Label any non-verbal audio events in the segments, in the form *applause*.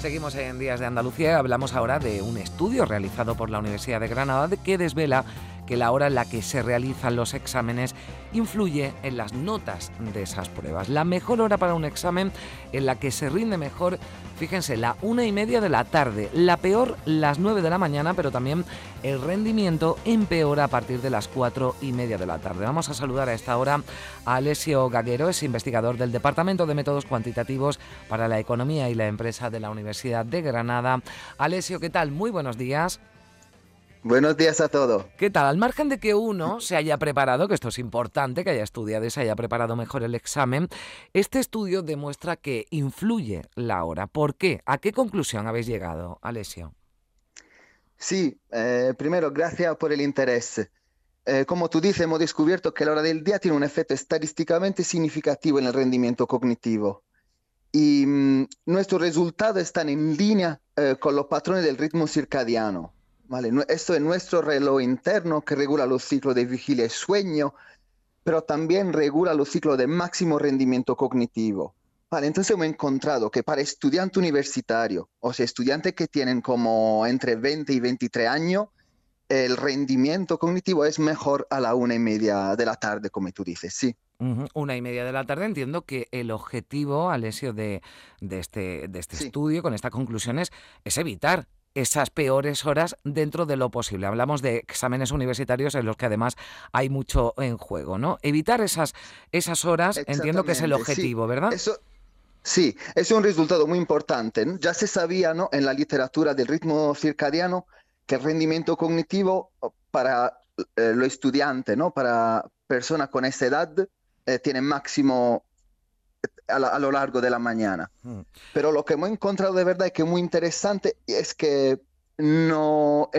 Seguimos en Días de Andalucía. Hablamos ahora de un estudio realizado por la Universidad de Granada que desvela que la hora en la que se realizan los exámenes influye en las notas de esas pruebas. La mejor hora para un examen en la que se rinde mejor, fíjense, la una y media de la tarde. La peor, las nueve de la mañana, pero también el rendimiento empeora a partir de las cuatro y media de la tarde. Vamos a saludar a esta hora a Alessio Gaguero, es investigador del Departamento de Métodos Cuantitativos para la Economía y la Empresa de la Universidad de Granada. Alessio, ¿qué tal? Muy buenos días. Buenos días a todos. ¿Qué tal? Al margen de que uno se haya preparado, que esto es importante, que haya estudiado y se haya preparado mejor el examen, este estudio demuestra que influye la hora. ¿Por qué? ¿A qué conclusión habéis llegado, Alessio? Sí, eh, primero, gracias por el interés. Eh, como tú dices, hemos descubierto que la hora del día tiene un efecto estadísticamente significativo en el rendimiento cognitivo. Y mm, nuestros resultados están en línea eh, con los patrones del ritmo circadiano. ¿Vale? Esto es nuestro reloj interno que regula los ciclos de vigilia y sueño, pero también regula los ciclos de máximo rendimiento cognitivo. Vale, entonces hemos encontrado que para estudiantes universitarios, o sea, estudiantes que tienen como entre 20 y 23 años, el rendimiento cognitivo es mejor a la una y media de la tarde, como tú dices, sí. Una y media de la tarde. Entiendo que el objetivo, Alessio, de, de este, de este estudio, con estas conclusiones, es evitar esas peores horas dentro de lo posible. Hablamos de exámenes universitarios en los que además hay mucho en juego, ¿no? Evitar esas, esas horas, entiendo que es el objetivo, ¿verdad? Eso, sí, es un resultado muy importante. Ya se sabía ¿no? en la literatura del ritmo circadiano que el rendimiento cognitivo para eh, los estudiantes, ¿no? para personas con esa edad, eh, tiene máximo a, lo largo de la mañana. Mm. Pero lo que hemos encontrado de verdad y que es muy interesante es que no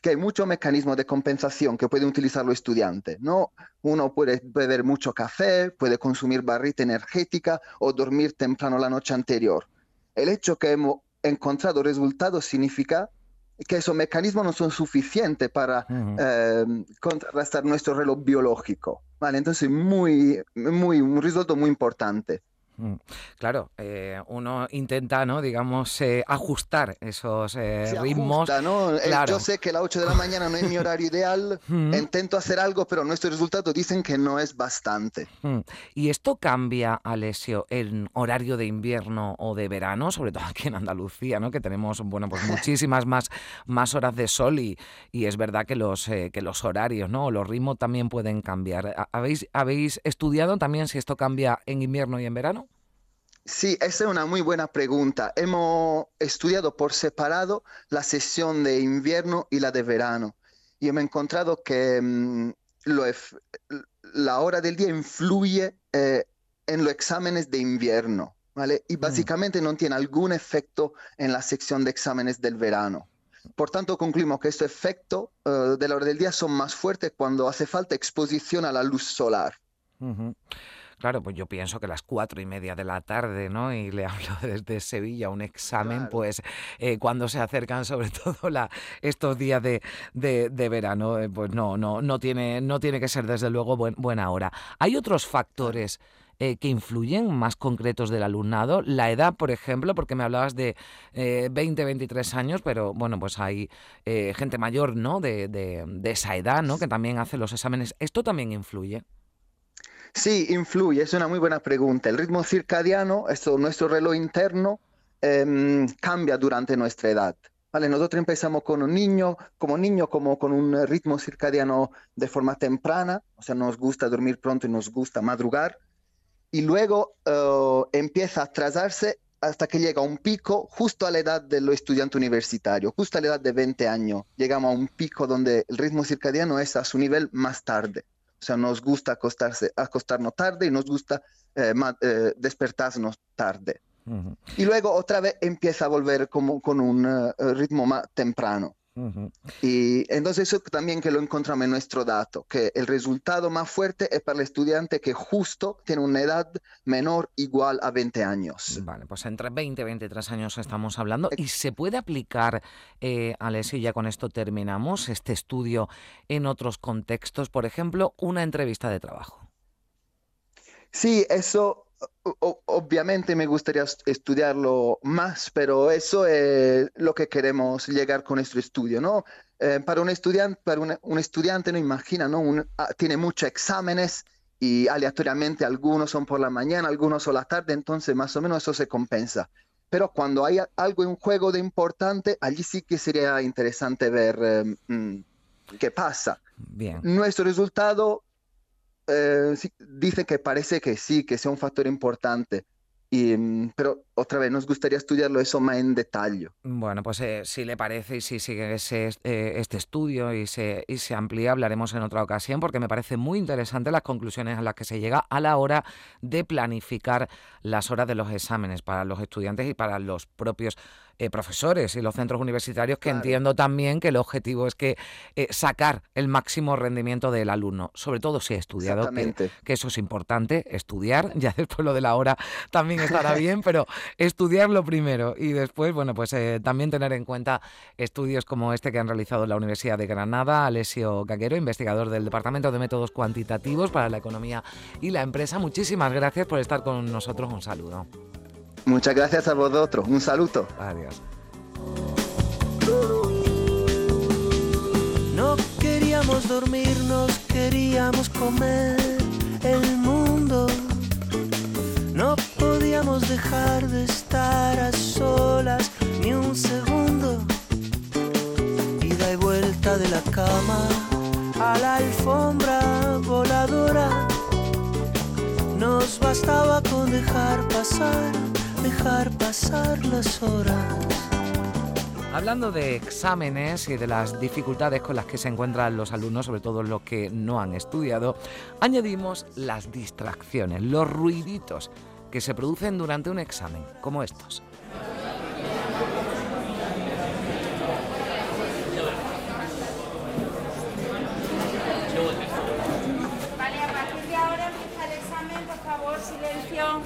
que hay muchos mecanismos de compensación que pueden utilizar los estudiantes, ¿no? Uno puede beber mucho café, puede consumir barrita energética o dormir temprano la noche anterior. El hecho que hemos encontrado resultados significa que esos mecanismos no son suficientes para eh, contrarrestar nuestro reloj biológico. Vale, entonces muy, muy, un resultado muy importante. Mm. Claro, eh, uno intenta, ¿no? digamos, eh, ajustar esos eh, ritmos. ¿no? Yo sé que a las 8 de la mañana no es mi horario ideal, *laughs* intento hacer algo, pero nuestros resultados dicen que no es bastante. ¿Y esto cambia, Alessio, en horario de invierno o de verano, sobre todo aquí en Andalucía, ¿no? que tenemos bueno, pues *laughs* muchísimas más, más horas de sol y, y es verdad que los, que los horarios, ¿no? los ritmos también pueden cambiar. ¿Habéis, ¿Habéis estudiado también si esto cambia en invierno y en verano? Sí, esa es una muy buena pregunta. Hemos estudiado por separado la sesión de invierno y la de verano y hemos encontrado que mm, la hora del día influye eh, en los exámenes de invierno, ¿vale? Y mm. básicamente no tiene algún efecto en la sección de exámenes del verano. Por tanto, concluimos que este efecto eh, de la hora del día son más fuertes cuando hace falta exposición a la luz solar. Claro, pues yo pienso que las cuatro y media de la tarde, ¿no? Y le *laughs* hablo desde Sevilla, un examen, pues eh, cuando se acercan sobre *laughs* todo la, estos días de, de, verano, eh, pues no, no, no tiene, no tiene que ser desde luego buena hora. Hay otros factores. Eh, que influyen más concretos del alumnado. La edad, por ejemplo, porque me hablabas de 20, 23 años, pero bueno, pues hay gente mayor, ¿no? De, de, de, esa edad, ¿no? Que también hace los exámenes. ¿Esto también influye? Sí, influye, es una muy buena pregunta. El ritmo circadiano, esto, nuestro reloj interno, em, cambia durante nuestra edad. Vale, nosotros empezamos con un niño, como niño, como con un ritmo circadiano de forma temprana, o sea, nos gusta dormir pronto y nos gusta madrugar, y luego eh, empieza a atrasarse hasta que llega a un pico justo a la edad de los estudiantes universitarios, justo a la edad de 20 años. Llegamos a un pico donde el ritmo circadiano es a su nivel más tarde. O sea, nos gusta acostarse, acostarnos tarde y nos gusta eh, eh, despertarnos tarde. Y luego otra vez empieza a volver como con un eh, ritmo más temprano. Y entonces eso también que lo encontramos en nuestro dato, que el resultado más fuerte es para el estudiante que justo tiene una edad menor igual a 20 años. Vale, pues entre 20 y 23 años estamos hablando. ¿Y se puede aplicar, eh, Alessio, ya con esto terminamos, este estudio en otros contextos? Por ejemplo, una entrevista de trabajo. Sí, eso obviamente me gustaría estudiarlo más, pero eso es lo que queremos llegar con nuestro estudio, ¿no? Eh, para un estudiante, para un, estudiante, no imagina, ¿no? Ah, tiene muchos exámenes y aleatoriamente algunos son por la mañana, algunos son la tarde, entonces más o menos eso se compensa. Pero cuando hay algo en juego de importante, allí sí que sería interesante ver eh, mm, qué pasa. Bien. Nuestro resultado eh, dice que parece que sí, que sea un factor importante. Y, mm, pero otra vez, nos gustaría estudiarlo eso más en detalle. Bueno, pues eh, si le parece y si sigue ese, eh, este estudio y se, y se amplía, hablaremos en otra ocasión, porque me parece muy interesante las conclusiones a las que se llega a la hora de planificar las horas de los exámenes para los estudiantes y para los propios eh, profesores y los centros universitarios que entiendo también que el objetivo es que eh, sacar el máximo rendimiento del alumno, sobre todo si ha estudiado, que, eso es importante, estudiar, *laughs* ya después lo de la hora también estará *laughs* bien, pero estudiarlo primero y después, bueno, pues eh, también tener en cuenta estudios como este que han realizado la Universidad de Granada, Alessio Gaguero, investigador del Departamento de Métodos Cuantitativos para la Economía y la Empresa. Muchísimas gracias por estar con nosotros. Un saludo. Muchas gracias a vosotros. Un saludo. Adiós. No queríamos dormirnos, queríamos comer el mundo. No podíamos dejar de estar a solas ni un segundo. Ida y vuelta de la cama a la alfombra voladora. Nos bastaba con dejar pasar pasar las horas. Hablando de exámenes y de las dificultades con las que se encuentran los alumnos, sobre todo los que no han estudiado, añadimos las distracciones, los ruiditos que se producen durante un examen, como estos. Vale, a partir de ahora empieza el examen, por favor, silencio.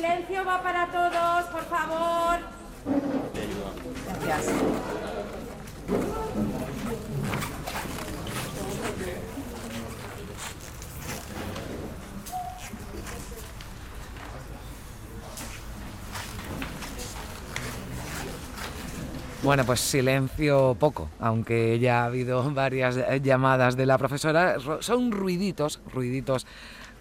Silencio va para todos, por favor. Gracias. Bueno, pues silencio poco, aunque ya ha habido *laughs* varias llamadas de la profesora. Son ruiditos, ruiditos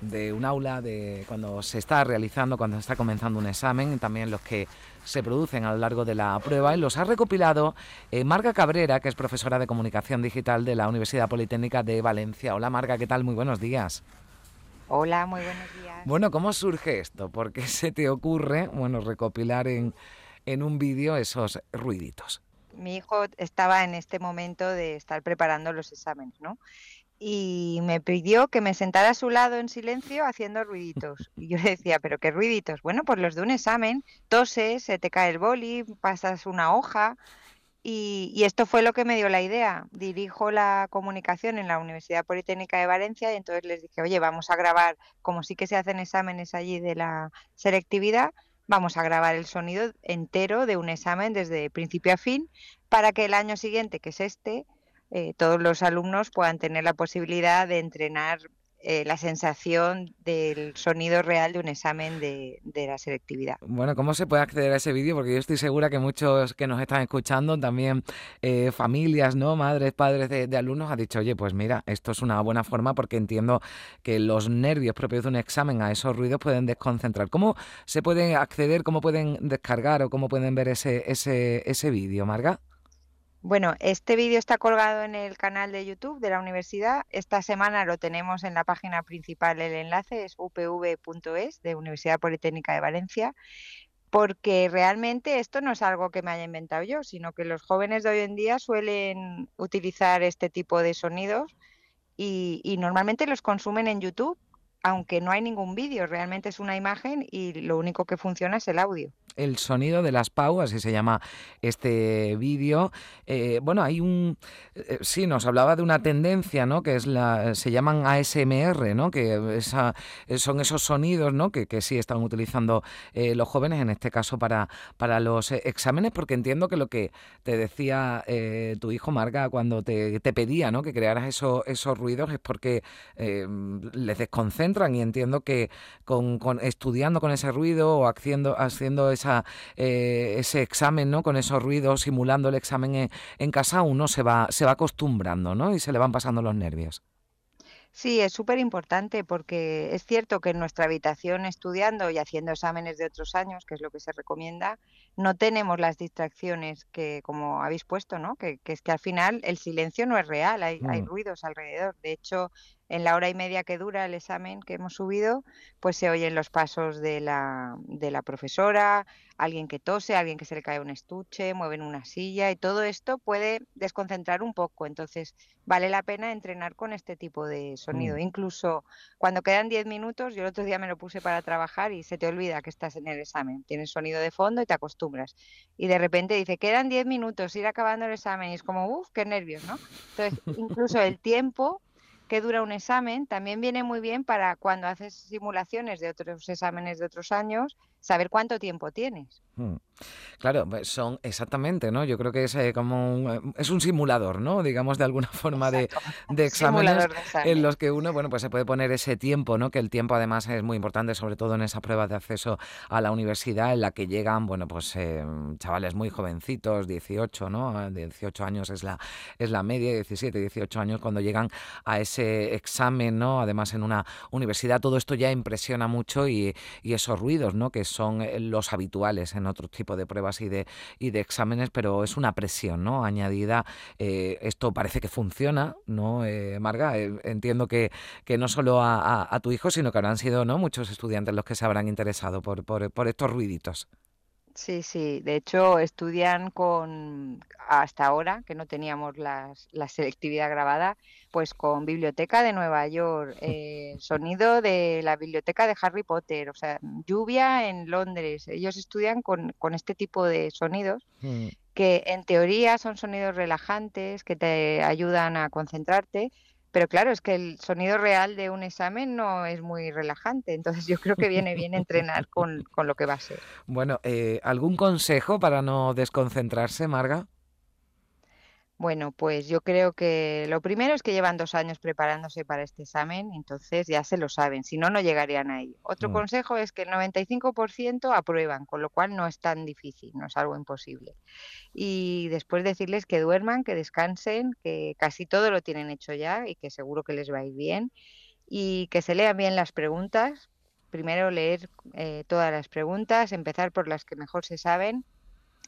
de un aula, de cuando se está realizando, cuando se está comenzando un examen, también los que se producen a lo largo de la prueba, y los ha recopilado eh, Marga Cabrera, que es profesora de comunicación digital de la Universidad Politécnica de Valencia. Hola Marga, ¿qué tal? Muy buenos días. Hola, muy buenos días. Bueno, ¿cómo surge esto? ¿Por qué se te ocurre, bueno, recopilar en, en un vídeo esos ruiditos? Mi hijo estaba en este momento de estar preparando los exámenes, ¿no? Y me pidió que me sentara a su lado en silencio haciendo ruiditos. Y yo le decía, ¿pero qué ruiditos? Bueno, pues los de un examen, toses, se te cae el boli, pasas una hoja. Y, y, esto fue lo que me dio la idea. Dirijo la comunicación en la Universidad Politécnica de Valencia y entonces les dije, oye, vamos a grabar, como sí que se hacen exámenes allí de la selectividad, vamos a grabar el sonido entero de un examen desde principio a fin para que el año siguiente, que es este, eh, todos los alumnos puedan tener la posibilidad de entrenar eh, la sensación del sonido real de un examen de, la selectividad. Bueno, ¿cómo se puede acceder a ese vídeo? Porque yo estoy segura que muchos que nos están escuchando, también eh, familias, ¿no? Madres, padres de, alumnos, han dicho, oye, pues mira, esto es una buena forma porque entiendo que los nervios propios de un examen a esos ruidos pueden desconcentrar. ¿Cómo se puede acceder, cómo pueden descargar o cómo pueden ver ese, ese, ese vídeo, Marga? Bueno, este vídeo está colgado en el canal de YouTube de la universidad. Esta semana lo tenemos en la página principal, el enlace es upv.es de Universidad Politécnica de Valencia, porque realmente esto no es algo que me haya inventado yo, sino que los jóvenes de hoy en día suelen utilizar este tipo de sonidos y, y normalmente los consumen en YouTube aunque no hay ningún vídeo, realmente es una imagen y lo único que funciona es el audio. El sonido de las PAU, así se llama este vídeo. Eh, bueno, hay un... Eh, sí, nos hablaba de una tendencia, ¿no? Que es la... se llaman ASMR, ¿no? Que esa, son esos sonidos, ¿no? Que, que sí están utilizando eh, los jóvenes, en este caso para, para los exámenes, porque entiendo que lo que te decía tu hijo Marga cuando te, te pedía, ¿no? Que crearas esos, esos ruidos es porque les desconcentra y entiendo que con, estudiando con ese ruido o haciendo, haciendo esa, eh, ese examen ¿no? con esos ruidos, simulando el examen en, casa, uno se va, se va acostumbrando ¿no? y se le van pasando los nervios. Sí, es súper importante porque es cierto que en nuestra habitación estudiando y haciendo exámenes de otros años, que es lo que se recomienda, no tenemos las distracciones que, como habéis puesto, ¿no? Que, es que al final el silencio no es real, hay, hay mm. ruidos alrededor. De hecho, en la hora y media que dura el examen que hemos subido, pues se oyen los pasos de la, de la profesora, alguien que tose, alguien que se le cae un estuche, mueven una silla y todo esto puede desconcentrar un poco. Entonces, vale la pena entrenar con este tipo de sonido. Mm. Incluso cuando quedan 10 minutos, yo el otro día me lo puse para trabajar y se te olvida que estás en el examen. Tienes sonido de fondo y te acostumbras. Y de repente dice, quedan 10 minutos, ir acabando el examen y es como, uff, qué nervios, ¿no? Entonces, incluso el tiempo que dura un examen, también viene muy bien para cuando haces simulaciones de otros exámenes de otros años, saber cuánto tiempo tienes. Hmm. Claro, pues son exactamente, ¿no? Yo creo que es eh, como un, eh, es un simulador, ¿no? Digamos de alguna *laughs* forma de, de, exámenes en los que uno, bueno, pues se puede poner ese tiempo, ¿no? Que el tiempo además es muy importante, sobre todo en esas pruebas de acceso a la universidad en la que llegan, bueno, pues eh, chavales muy jovencitos, 18, ¿no? 18 años es la es la media, 17, 18 años cuando llegan a ese examen, ¿no? Además en una universidad todo esto ya impresiona mucho y, y esos ruidos, ¿no? Que son los habituales en otros tipos de pruebas y de, y de exámenes, pero es una presión ¿no? añadida. Eh, esto parece que funciona, ¿no, eh, Marga? Eh, entiendo que, que no solo a, tu hijo, sino que habrán sido ¿no? muchos estudiantes los que se habrán interesado por, por, por estos ruiditos. Sí, sí. De hecho, estudian con, hasta ahora, que no teníamos las, la selectividad grabada, pues con Biblioteca de Nueva York, *laughs* eh, sonido de la Biblioteca de Harry Potter, o sea, lluvia en Londres. Ellos estudian con, con este tipo de sonidos mm. que en teoría son sonidos relajantes, que te ayudan a concentrarte, pero claro, es que el sonido real de un examen no es muy relajante, entonces yo creo que viene bien entrenar con, lo que va a ser. *laughs* Bueno, eh, ¿algún consejo para no desconcentrarse, Marga? Bueno, pues yo creo que lo primero es que llevan dos años preparándose para este examen, entonces ya se lo saben, si no, no llegarían ahí. Otro mm. consejo es que el 95% aprueban, con lo cual no es tan difícil, no es algo imposible. Y después decirles que duerman, que descansen, que casi todo lo tienen hecho ya y que seguro que les va a ir bien y que se lean bien las preguntas. Primero leer eh, todas las preguntas, empezar por las que mejor se saben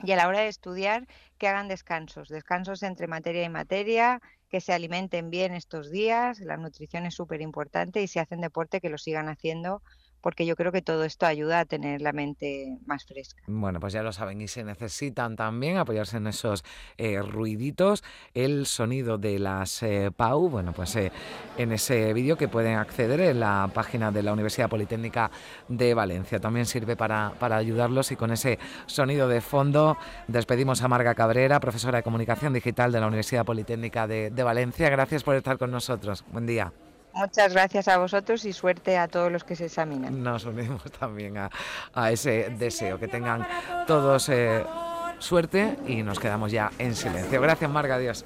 y a la hora de estudiar que hagan descansos, descansos entre materia y materia, que se alimenten bien estos días, la nutrición es súper importante y si hacen deporte que lo sigan haciendo porque yo creo que todo esto ayuda a tener la mente más fresca. Bueno, pues ya lo saben y se necesitan también apoyarse en esos eh, ruiditos, el sonido de las eh, PAU, bueno, pues eh, en ese vídeo que pueden acceder en la página de la Universidad Politécnica de Valencia. También sirve para, para ayudarlos y con ese sonido de fondo despedimos a Marga Cabrera, profesora de Comunicación Digital de la Universidad Politécnica de, de Valencia. Gracias por estar con nosotros. Buen día. Muchas gracias a vosotros y suerte a todos los que se examinan. Nos unimos también a, ese deseo, que tengan todos eh, suerte y nos quedamos ya en silencio. Gracias, Marga, adiós.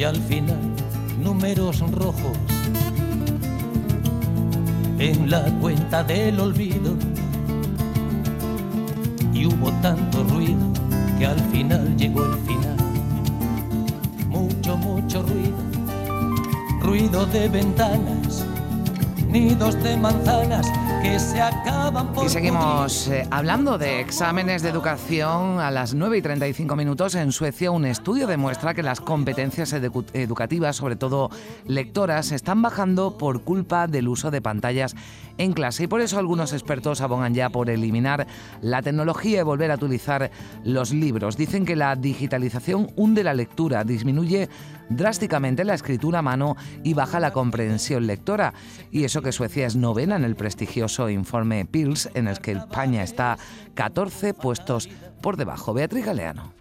Y al final, números rojos en la cuenta del olvido. Y hubo tanto ruido que al final llegó el final. Mucho, mucho ruido. Ruido de ventanas, nidos de manzanas que se acaban por Y seguimos eh, hablando de exámenes de educación. A las 9 y 35 minutos en Suecia un estudio demuestra que las competencias edu- educativas, sobre todo lectoras, están bajando por culpa del uso de pantallas en clase. Y por eso algunos expertos abogan ya por eliminar la tecnología y volver a utilizar los libros. Dicen que la digitalización hunde la lectura, disminuye drásticamente la escritura a mano y baja la comprensión lectora. Y eso que Suecia es novena en el prestigioso informe PILS, en el que España está 14 puestos por debajo. Beatriz Galeano.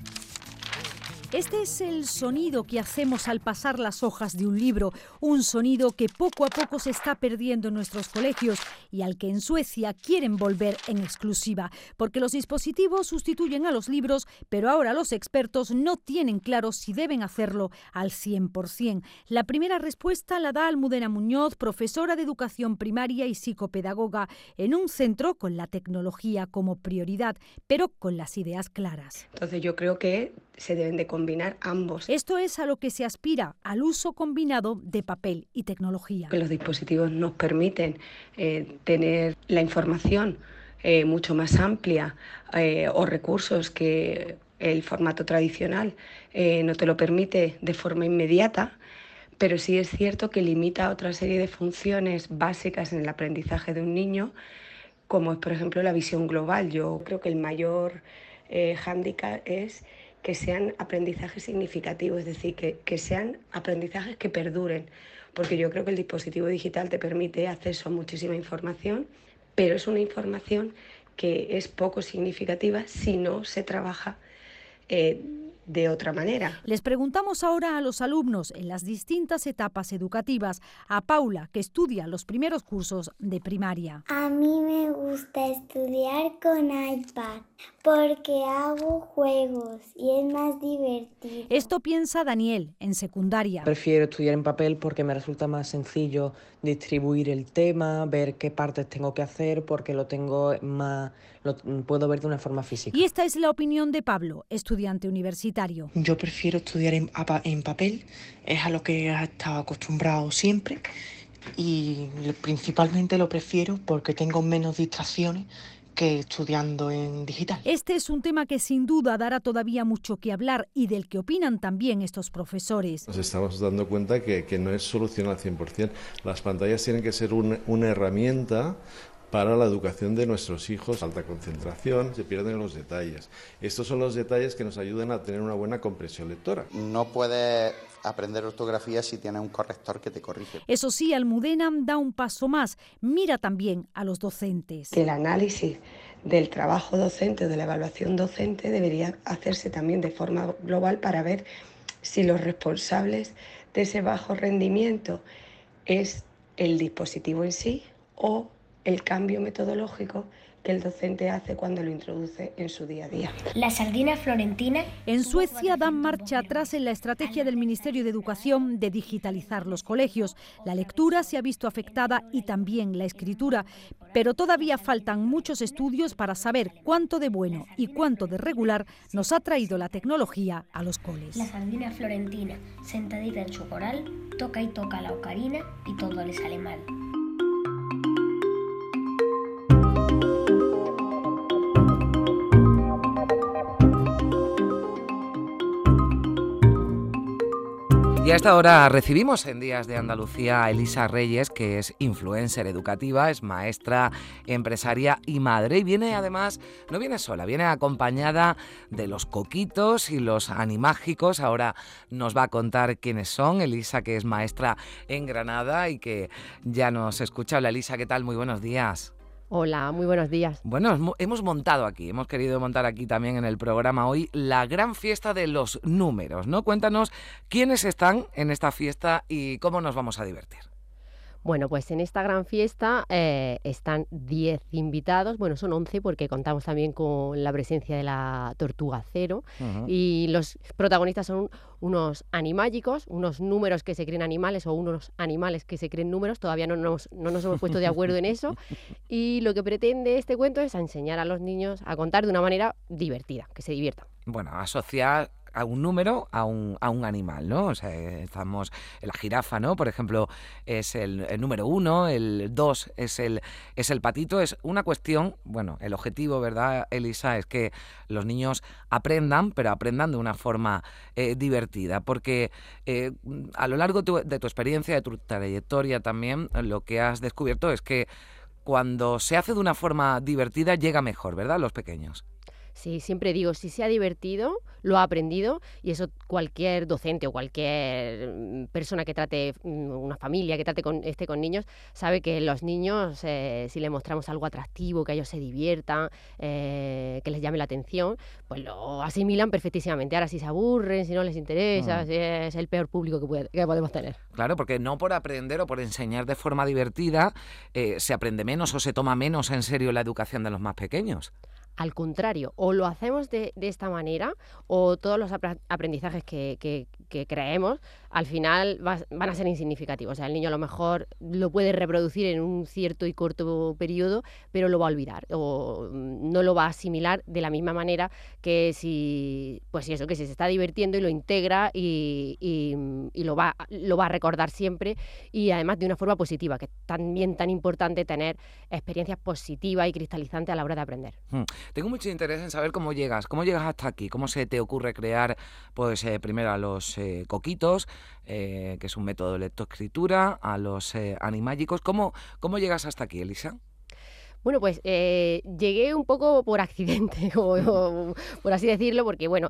Este es el sonido que hacemos al pasar las hojas de un libro, un sonido que poco a poco se está perdiendo en nuestros colegios y al que en Suecia quieren volver en exclusiva, porque los dispositivos sustituyen a los libros, pero ahora los expertos no tienen claro si deben hacerlo al 100%. La primera respuesta la da Almudena Muñoz, profesora de educación primaria y psicopedagoga, en un centro con la tecnología como prioridad, pero con las ideas claras. Entonces yo creo que se deben de combinar ambos. Esto es a lo que se aspira, al uso combinado de papel y tecnología. Que los dispositivos nos permiten eh, tener la información eh, mucho más amplia eh, o recursos que el formato tradicional no te lo permite de forma inmediata, pero sí es cierto que limita otra serie de funciones básicas en el aprendizaje de un niño, como es por ejemplo la visión global. Yo creo que el mayor eh, hándicap es que sean aprendizajes significativos, es decir, que, que sean aprendizajes que perduren, porque yo creo que el dispositivo digital te permite acceso a muchísima información, pero es una información que es poco significativa si no se trabaja eh, de otra manera. Les preguntamos ahora a los alumnos en las distintas etapas educativas, a Paula, que estudia los primeros cursos de primaria. A mí me gusta estudiar con iPad porque hago juegos y es más divertido. Esto piensa Daniel en secundaria. Prefiero estudiar en papel porque me resulta más sencillo distribuir el tema, ver qué partes tengo que hacer, porque lo tengo más, lo puedo ver de una forma física. Y esta es la opinión de Pablo, estudiante universitario. Yo prefiero estudiar en, en papel, es a lo que he estado acostumbrado siempre y principalmente lo prefiero porque tengo menos distracciones que estudiando en digital. Este es un tema que sin duda dará todavía mucho que hablar y del que opinan también estos profesores. Nos estamos dando cuenta que, que no es solución al 100%. Las pantallas tienen que ser un, una herramienta para la educación de nuestros hijos. Alta concentración, se pierden los detalles. Estos son los detalles que nos ayudan a tener una buena comprensión lectora. No puedes aprender ortografía si tienes un corrector que te corrige. Eso sí, Almudena da un paso más. Mira también a los docentes. Que el análisis del trabajo docente o de la evaluación docente debería hacerse también de forma global para ver si los responsables de ese bajo rendimiento es el dispositivo en sí o el cambio metodológico que el docente hace cuando lo introduce en su día a día. La sardina florentina. En Suecia dan marcha atrás en la estrategia del Ministerio de Educación de digitalizar los colegios. La lectura se ha visto afectada y también la escritura, pero todavía faltan muchos estudios para saber cuánto de bueno y cuánto de regular nos ha traído la tecnología a los coles. La sardina florentina, sentadita en su coral, toca y toca la ocarina y todo le sale mal. Y a esta hora recibimos en Días de Andalucía a Elisa Reyes, que es influencer educativa, es maestra, empresaria y madre. Y viene además, no viene sola, viene acompañada de los coquitos y los animágicos. Ahora nos va a contar quiénes son. Elisa, que es maestra en Granada y que ya nos escucha. Hola Elisa, ¿qué tal? Muy buenos días. Hola, muy buenos días. Bueno, hemos montado aquí, hemos querido montar aquí también en el programa hoy la gran fiesta de los números, ¿no? Cuéntanos quiénes están en esta fiesta y cómo nos vamos a divertir. Bueno, pues en esta gran fiesta eh, están 10 invitados, bueno, son 11 porque contamos también con la presencia de la tortuga cero. Y los protagonistas son unos animágicos, unos números que se creen animales o unos animales que se creen números, todavía no nos, no nos hemos puesto de acuerdo en eso. *laughs* Y lo que pretende este cuento es enseñar a los niños a contar de una manera divertida, que se diviertan. Bueno, asociar a un número a un, a un animal, ¿no? O sea, estamos la jirafa, ¿no? Por ejemplo, es el, número uno, el dos es el, es el patito. Es una cuestión, bueno, el objetivo, ¿verdad, Elisa? Es que los niños aprendan, pero aprendan de una forma eh, divertida, porque eh, a lo largo de tu experiencia, de tu trayectoria también, lo que has descubierto es que cuando se hace de una forma divertida llega mejor, ¿verdad? Los pequeños. Sí, siempre digo, si se ha divertido, lo ha aprendido y eso cualquier docente o cualquier mm, persona que trate, mm, una familia que trate con, esté con niños, sabe que los niños, eh, si les mostramos algo atractivo, que ellos se diviertan, eh, que les llame la atención, pues lo asimilan perfectísimamente. Ahora, si se aburren, si no les interesa, Mm. si es el peor público que, puede- que podemos tener. Claro, porque no por aprender o por enseñar de forma divertida eh, se aprende menos o se toma menos en serio la educación de los más pequeños. Al contrario, o lo hacemos de, de esta manera, o todos los aprendizajes que, que- que creemos, al final van a ser insignificativos. O sea, el niño a lo mejor lo puede reproducir en un cierto y corto periodo, pero lo va a olvidar, o mm, no lo va a asimilar de la misma manera que si, pues eso, que si se está divirtiendo y lo integra y, y- y lo, va, lo va a recordar siempre, y además de una forma positiva, que es también tan importante tener experiencias positivas y cristalizantes a la hora de aprender. Hmm. Tengo mucho interés en saber cómo llegas, cómo llegas hasta aquí, cómo se te ocurre crear, pues eh, primero a los eh, coquitos, eh, que es un método de lectoescritura, a los eh, animágicos. ¿Cómo, ¿Cómo llegas hasta aquí, Elisa? Bueno, pues llegué un poco por accidente, *laughs* por así decirlo, porque bueno,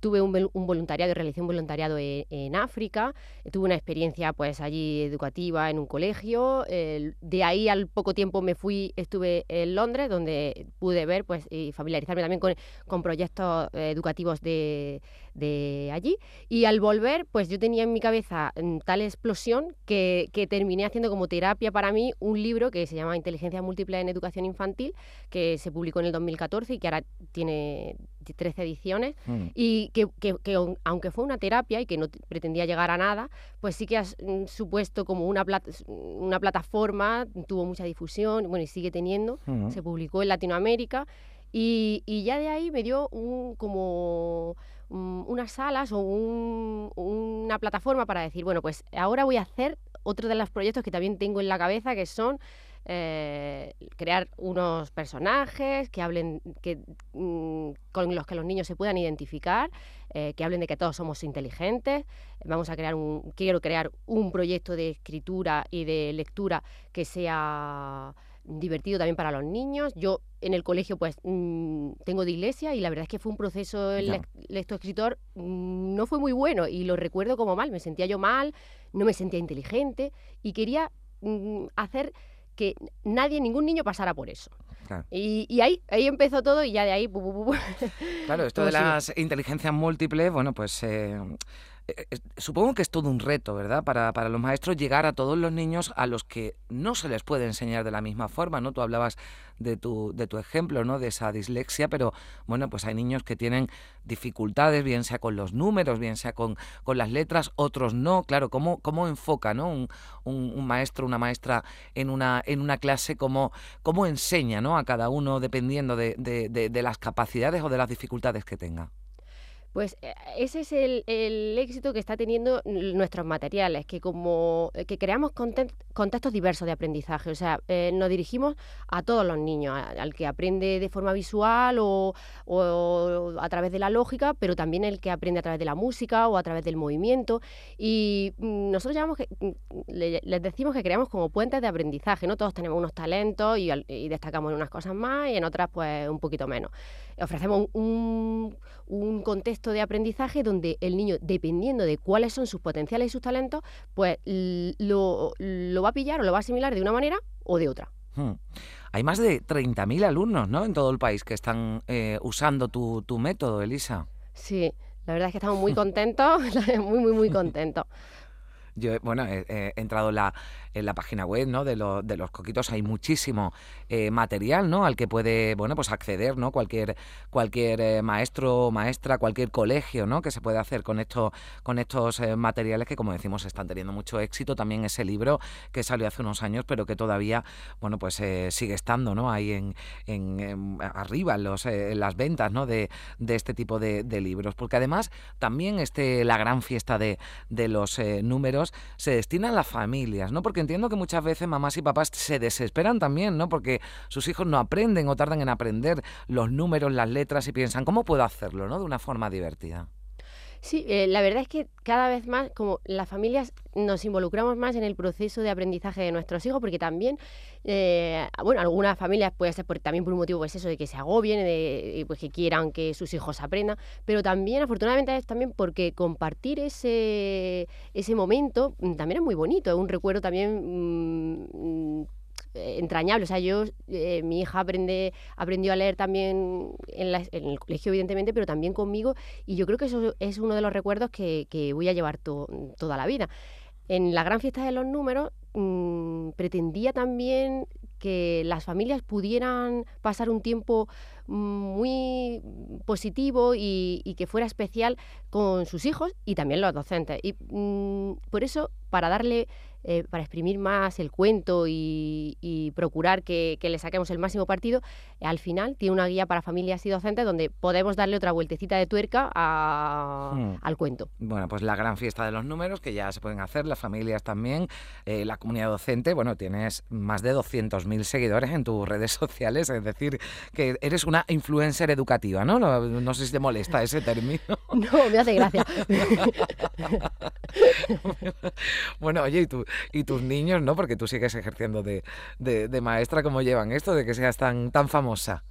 tuve un, voluntariado, realicé un voluntariado en, África, tuve una experiencia pues allí educativa en un colegio, de ahí al poco tiempo me fui, estuve en Londres, donde pude ver pues y familiarizarme también con, proyectos educativos de, de allí, y al volver pues yo tenía en mi cabeza mm, tal explosión que, que terminé haciendo como terapia para mí un libro que se llama Inteligencia Múltiple en Educación Infantil, que se publicó en el 2014 y que ahora tiene 13 ediciones, Mm. y que, que- que aun- aunque fue una terapia y que no pretendía llegar a nada, pues sí que ha mm, supuesto como una, plat- una plataforma, tuvo mucha difusión, bueno, y sigue teniendo, Ujú. se publicó en Latinoamérica, y, y ya de ahí me dio un, como mm, unas salas o un- una plataforma para decir, bueno, pues ahora voy a hacer otro de los proyectos que también tengo en la cabeza, que son eh, crear unos personajes que hablen, que, mm, con los que los niños se puedan identificar, eh, que hablen de que todos somos inteligentes. Vamos a crear un, quiero crear un proyecto de escritura y de lectura que sea divertido también para los niños. Yo en el colegio pues mm, tengo de iglesia y la verdad es que fue un proceso el lec- lectoescritor mm, no fue muy bueno y lo recuerdo como mal, me sentía yo mal, no me sentía inteligente y quería mm, hacer que nadie, ningún niño pasara por eso. Claro. Y, y ahí, ahí empezó todo y ya de ahí... Claro, esto de las inteligencias múltiples, bueno, pues eh, supongo que es todo un reto, ¿verdad? Para, para los maestros llegar a todos los niños a los que no se les puede enseñar de la misma forma, ¿no? Tú hablabas de tu, de tu ejemplo, ¿no? De esa dislexia, pero bueno, pues hay niños que tienen dificultades, bien sea con los números, bien sea con, con las letras, otros no. Claro, ¿cómo, cómo enfoca, ¿no? Un, un- maestro, una maestra en una, en una clase, cómo, cómo enseña, ¿no? A cada uno dependiendo de, de- de- de las capacidades o de las dificultades que tenga. Pues eh, ese es el, éxito que está teniendo nuestros materiales, que como eh, que creamos contextos diversos de aprendizaje, o sea, eh, nos dirigimos a todos los niños, al que aprende de forma visual o, o a través de la lógica, pero también el que aprende a través de la música o a través del movimiento. Y mm, nosotros que, mm, le- les decimos que creamos como puentes de aprendizaje, ¿no? Todos tenemos unos talentos y, y destacamos en unas cosas más y en otras pues un poquito menos. Ofrecemos un contexto de aprendizaje donde el niño, dependiendo de cuáles son sus potenciales y sus talentos, pues lo, lo va a pillar o lo va a asimilar de una manera o de otra. Hmm. Hay más de 30.000 alumnos, ¿no? En todo el país que están eh, usando tu, tu método, Elisa. Sí, la verdad es que estamos muy contentos, *laughs* muy, muy, muy *laughs* contentos. Yo, bueno, he, entrado en la, en la página web ¿no? de, lo- de los coquitos, hay muchísimo eh, material ¿no? al que puede bueno, pues acceder ¿no? cualquier, cualquier eh, maestro o maestra, cualquier colegio ¿no? que se puede hacer con, esto, con estos eh, materiales que, como decimos, están teniendo mucho éxito. También ese libro que salió hace unos años, pero que todavía bueno, pues, sigue estando ¿no? ahí en, en, arriba en, los, las ventas ¿no? de, de este tipo de, libros. Porque además también este, la gran fiesta de, de los eh, se destina a las familias, ¿no? Porque entiendo que muchas veces mamás y papás se desesperan también, ¿no? Porque sus hijos no aprenden o tardan en aprender los números, las letras y piensan, ¿cómo puedo hacerlo, ¿no? De una forma divertida. Sí, eh, la verdad es que cada vez más, como las familias nos involucramos más en el proceso de aprendizaje de nuestros hijos, porque también, eh, bueno, algunas familias puede ser por, también por un motivo, pues eso, de que se agobien, de, pues que quieran que sus hijos aprendan, pero también, afortunadamente, es también porque compartir ese, ese momento mm, también es muy bonito, es un recuerdo también mm, mm, eh, entrañable. O sea, yo, eh, mi hija aprende, aprendió a leer también en, la- en el colegio, evidentemente, pero también conmigo. Y yo creo que eso es uno de los recuerdos que, que voy a llevar to- toda la vida. En la gran fiesta de los números mm, pretendía también que las familias pudieran pasar un tiempo mm, muy positivo y, y que fuera especial con sus hijos y también los docentes. Y mm, por eso, para darle, eh, para exprimir más el cuento y, y procurar que, que le saquemos el máximo partido, eh, al final tiene una guía para familias y docentes donde podemos darle otra vueltecita de tuerca a- Hmm. al cuento. Bueno, pues la gran fiesta de los números, que ya se pueden hacer, las familias también, eh, la comunidad docente, bueno, tienes más de 200.000 seguidores en tus redes *laughs* sociales, es decir, que eres una influencer educativa, ¿no? No, no sé si te molesta ese término. *laughs* No, me hace gracia. *laughs* Bueno, oye, ¿y, tú, y tus niños, ¿no? Porque tú sigues ejerciendo de, de- de maestra, ¿cómo llevan esto de que seas tan, tan famosa?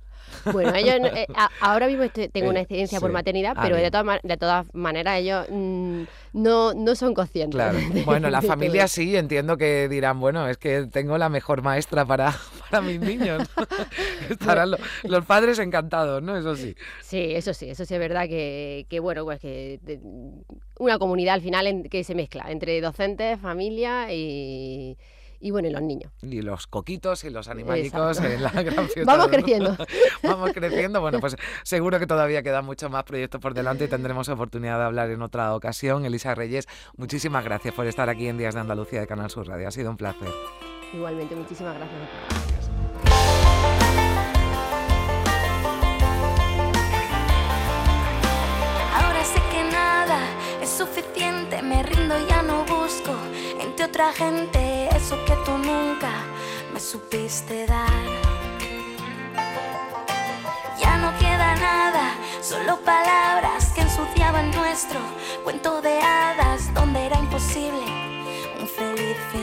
Bueno, ellos eh, ahora mismo estoy- tengo una Eh, excedencia por sí. maternidad, Ah, pero de todas, de todas maneras ellos mm, no, no son conscientes. Claro. *laughs* Bueno, la familia sí, entiendo que dirán, bueno, es que tengo la mejor maestra para, para mis niños. *laughs* Estarán lo- los padres encantados, ¿no? Eso sí. Sí, eso sí, eso sí es verdad que, que bueno, pues que de- una comunidad al final en- que se mezcla entre docentes, familia y, y bueno, y los niños. Y los coquitos y los animalicos Exacto. en la gran fiesta. Vamos creciendo. *laughs* Vamos creciendo. Bueno, pues seguro que todavía quedan muchos más proyectos por delante y tendremos oportunidad de hablar en otra ocasión. Elisa Reyes, muchísimas gracias por estar aquí en Días de Andalucía de Canal Sur Radio. Ha sido un placer. Igualmente, muchísimas gracias. Suficiente, me rindo, ya no busco entre otra gente eso que tú nunca me supiste dar. Ya no queda nada, solo palabras que ensuciaban nuestro cuento de hadas donde era imposible un feliz final.